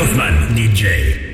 Kauffmann, DJ.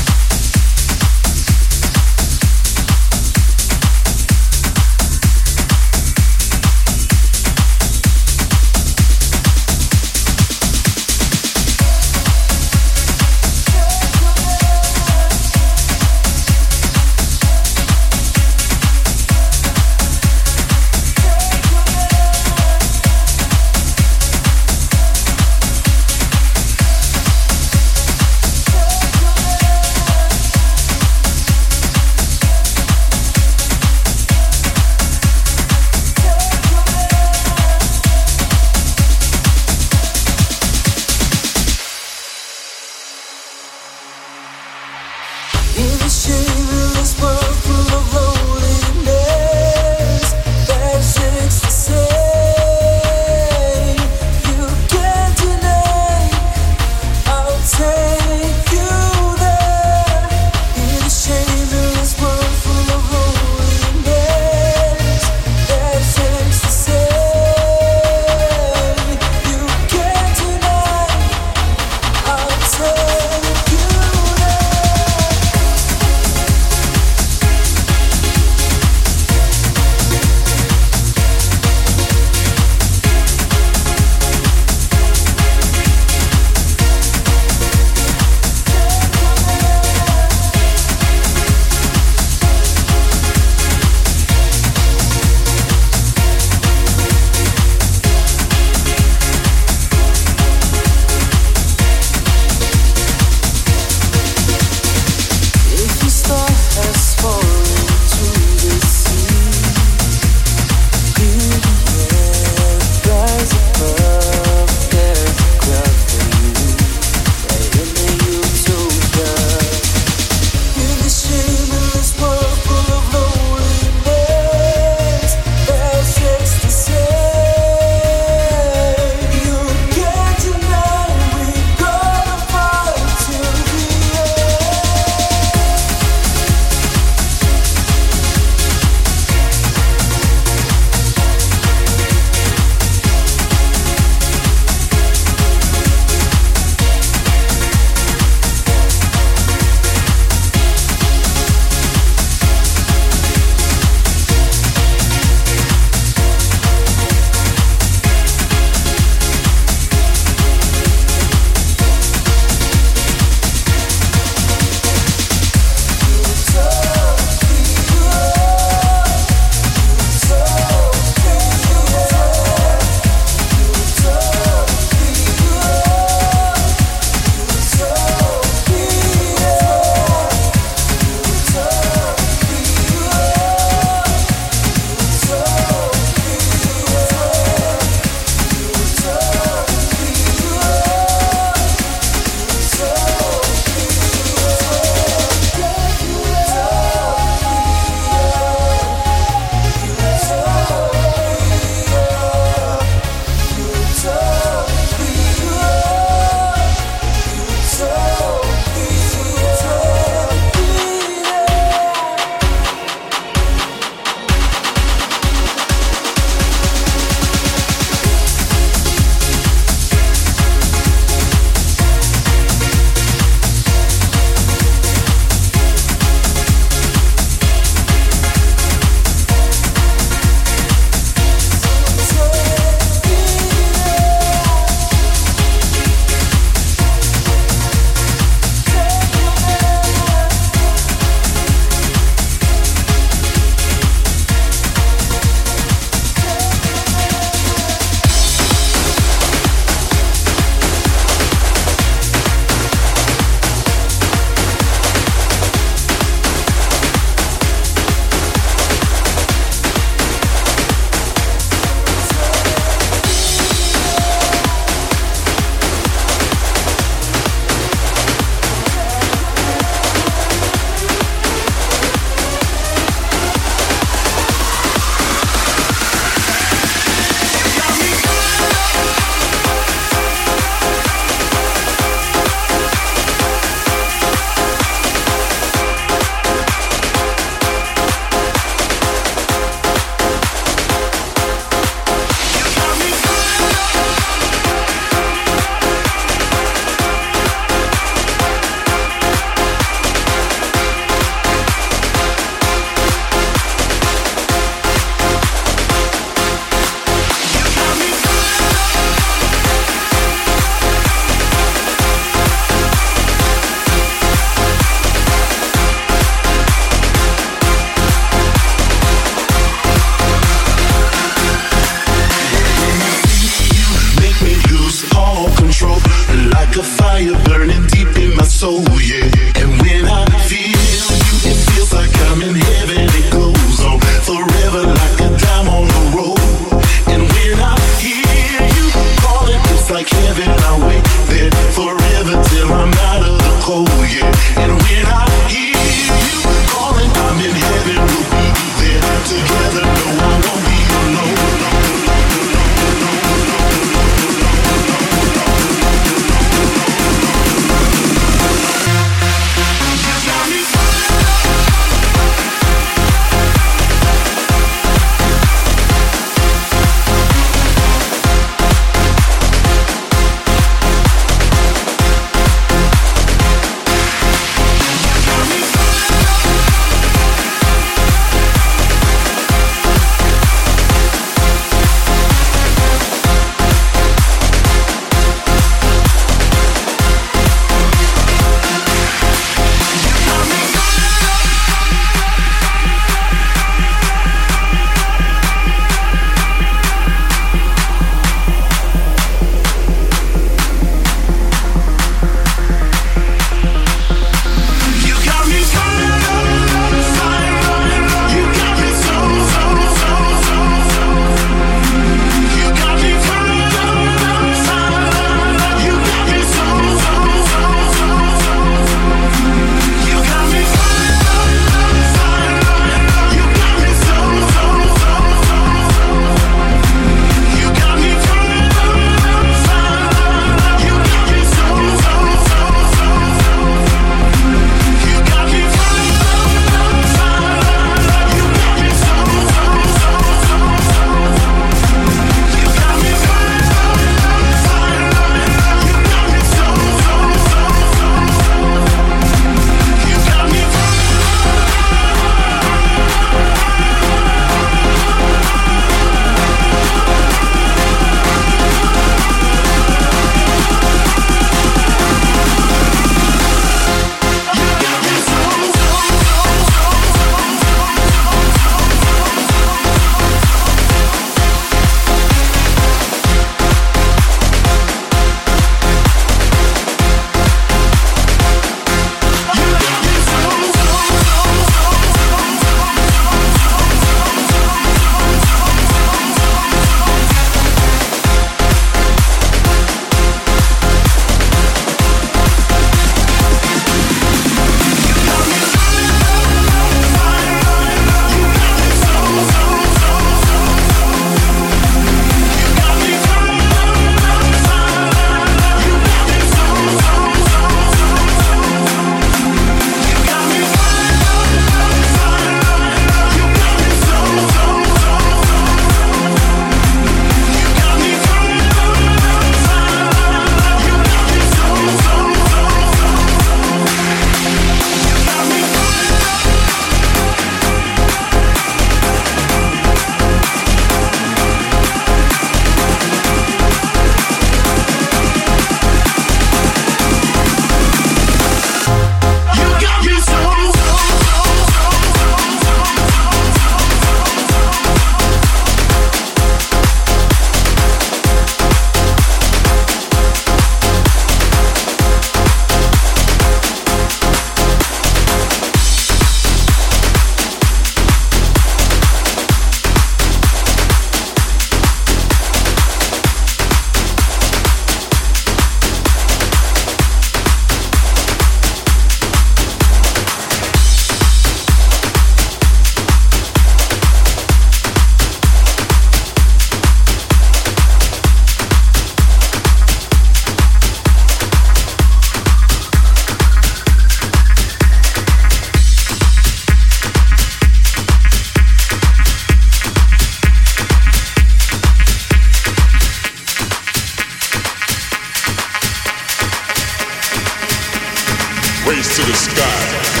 race to the sky.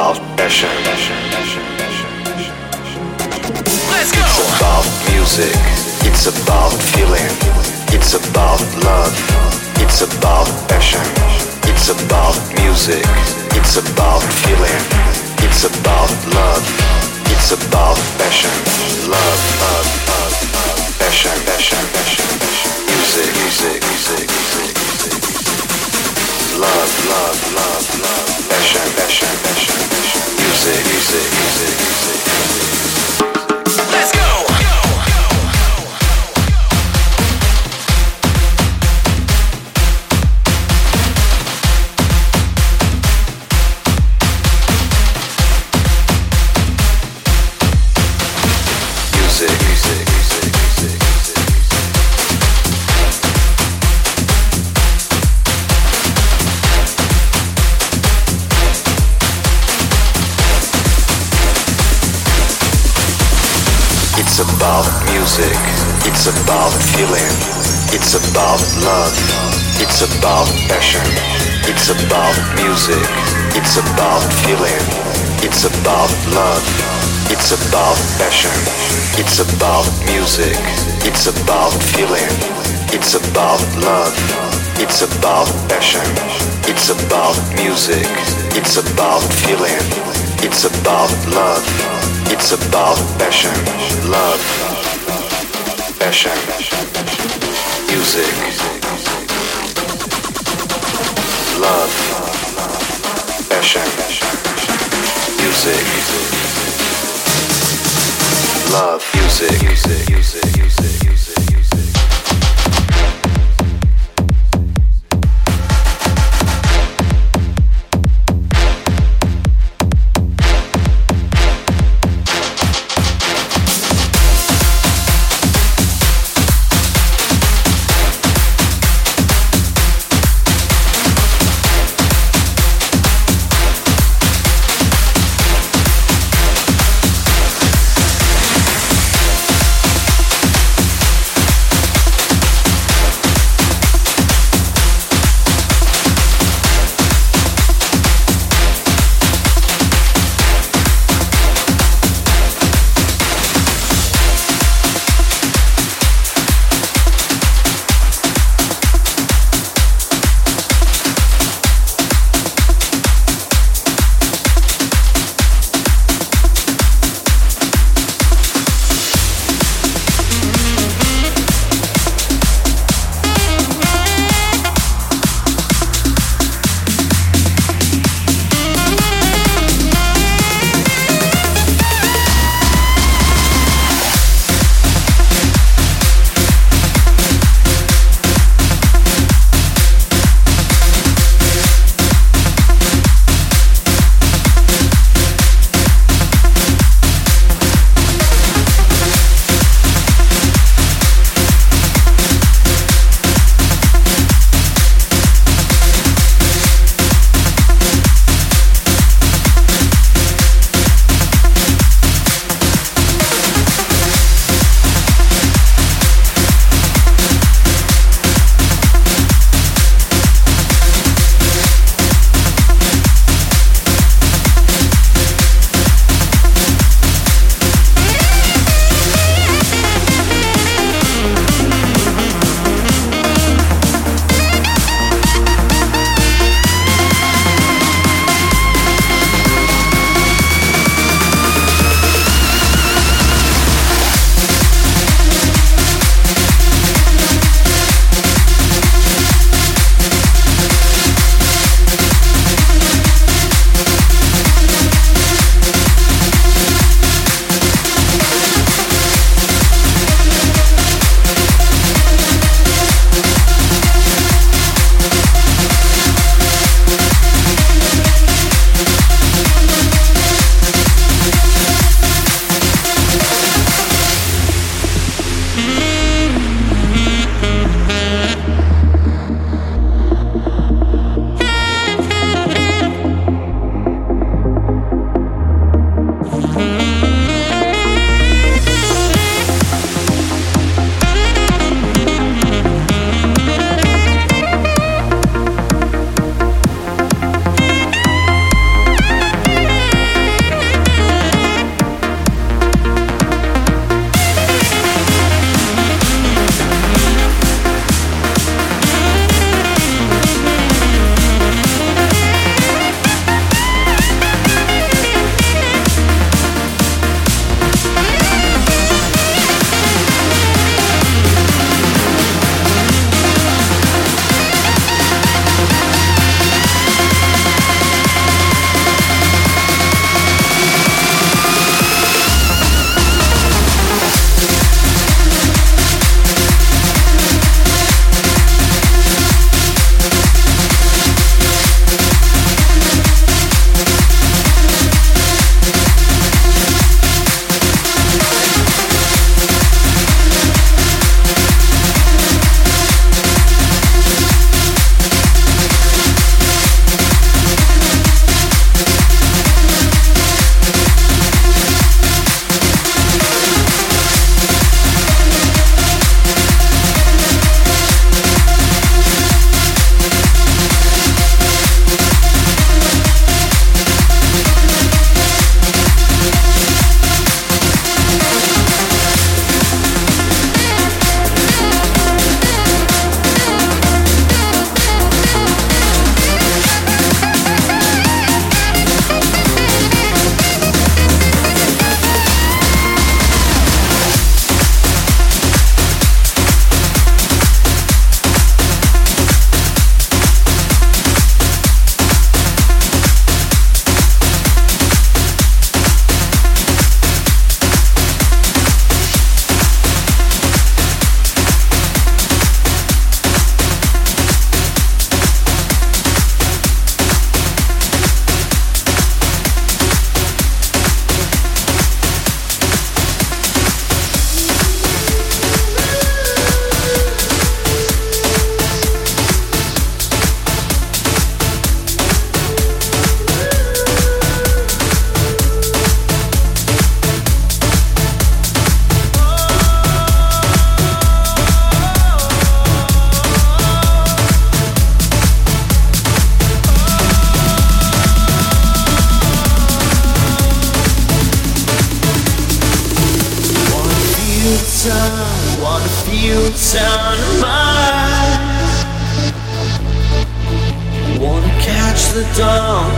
about passion. Let's go. It's about music. It's about feeling. It's about love. It's about passion. It's about music. It's about feeling. It's about love. It's about passion. Love, love, love, love. Passion, passion, passion, passion. Music, music, music, music. Let's go! feeling. It's about love. It's about passion. It's about music. It's about feeling. It's about love. It's about passion. It's about music. It's about feeling. It's about love. It's about passion. It's about music. It's about feeling. It's about love. It's about passion. Love passion, music, love, passion, music, love, music, music, music, music.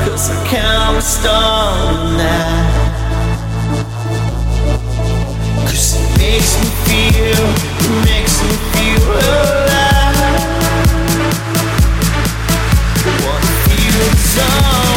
Cause I can't restore the night Cause it makes me feel, it makes me feel alive. What feels on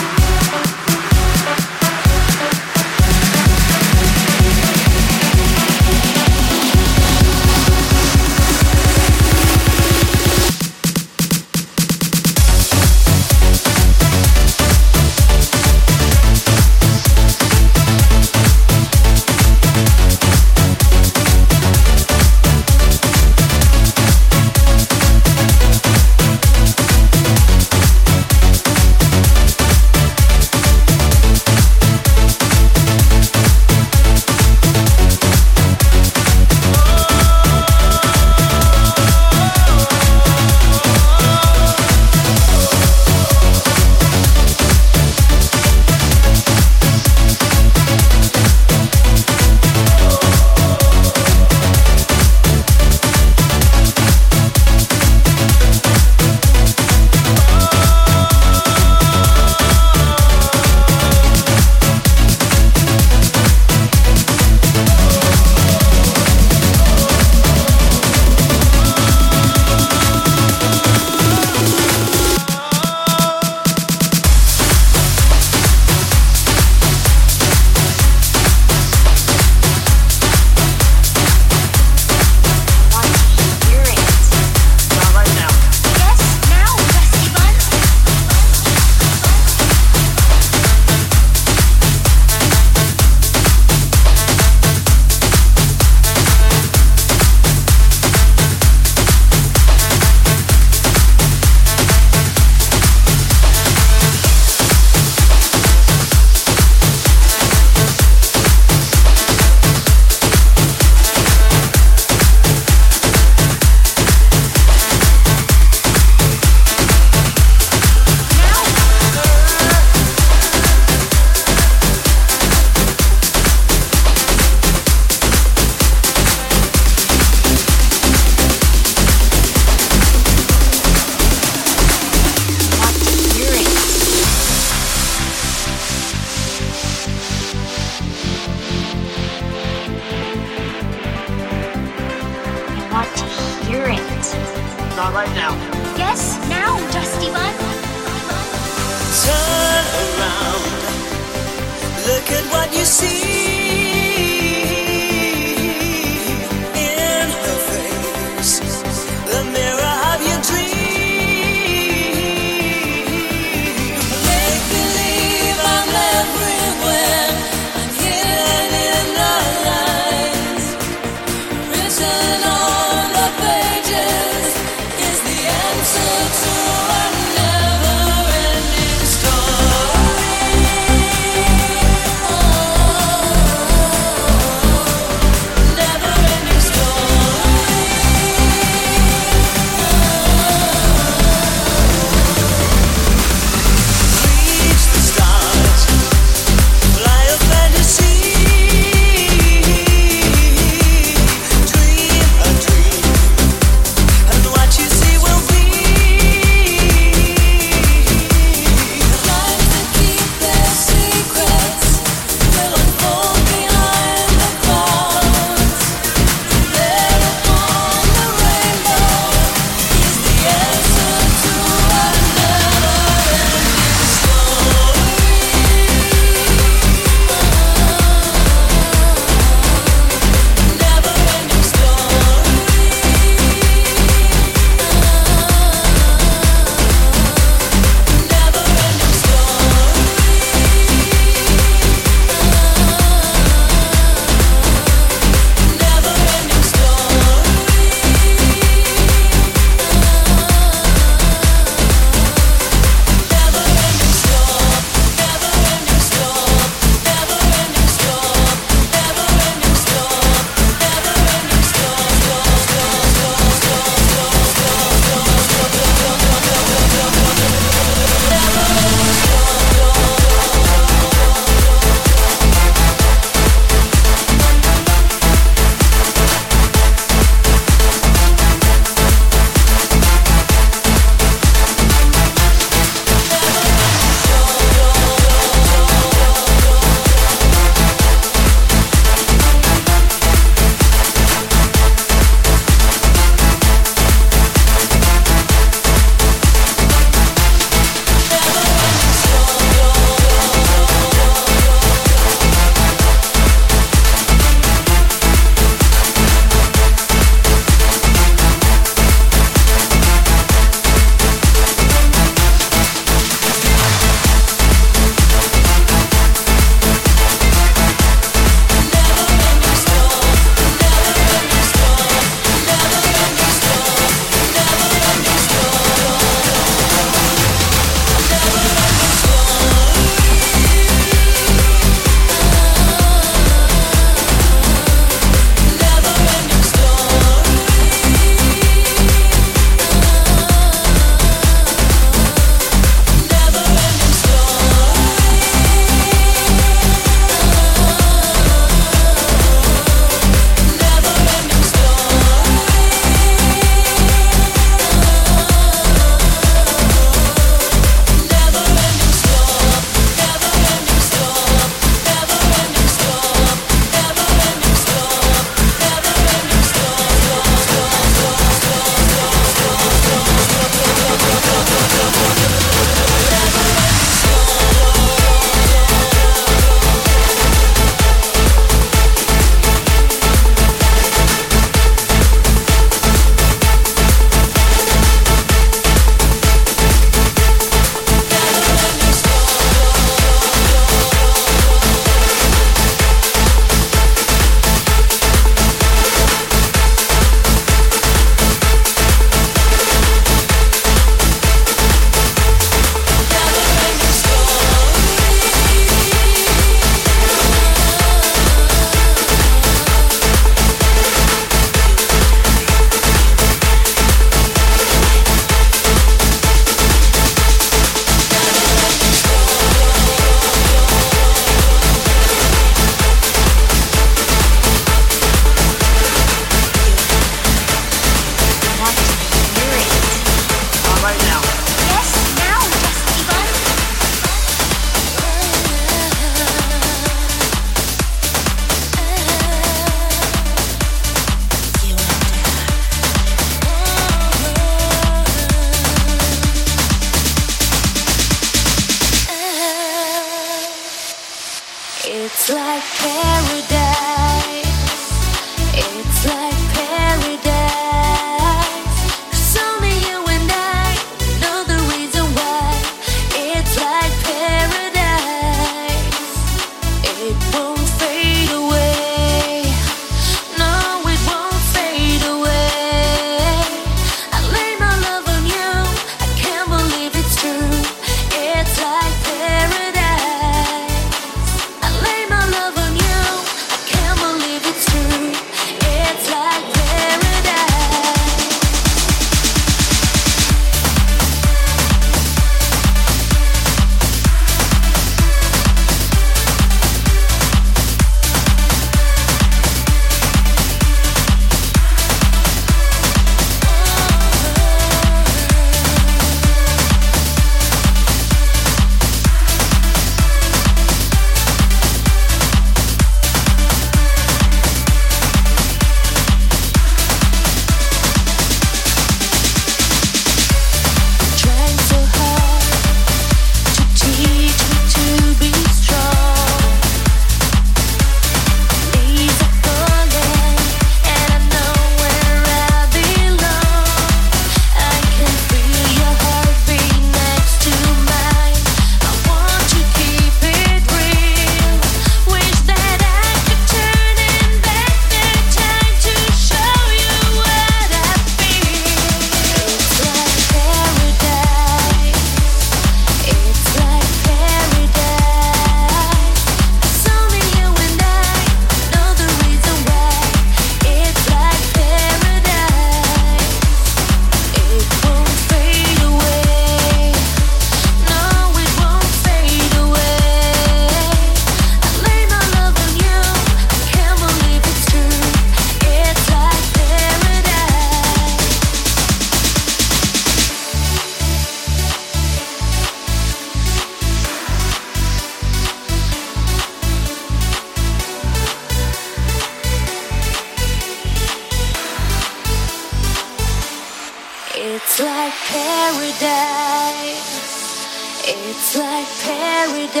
It's like paradise.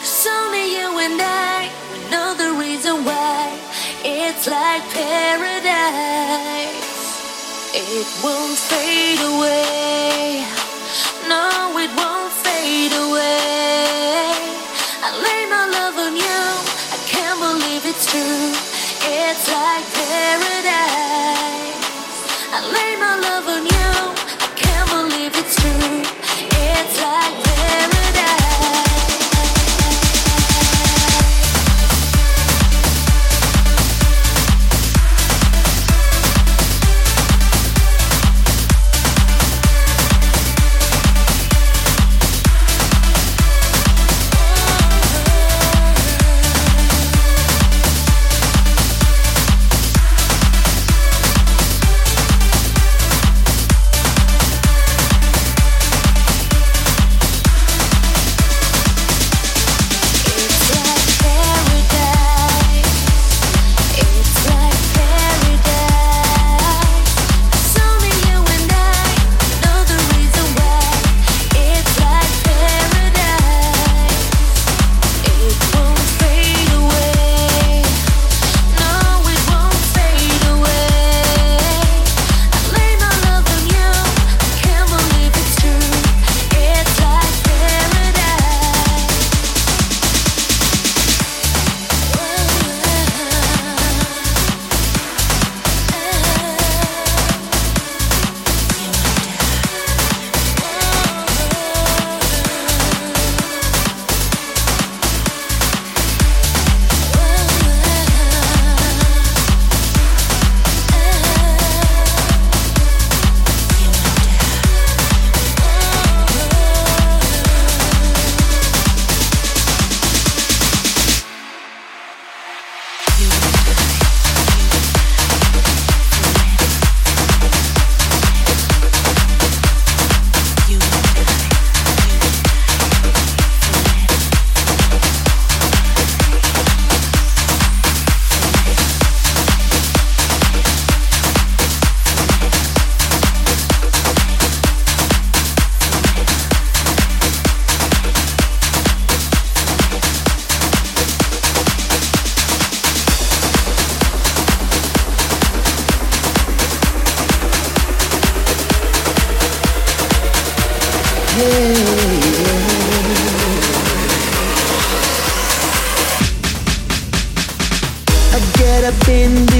Cause only you and I know the reason why. It's like paradise. It won't fade away. No, it won't fade away. I lay my love on you. I can't believe it's true. It's like paradise. I get up in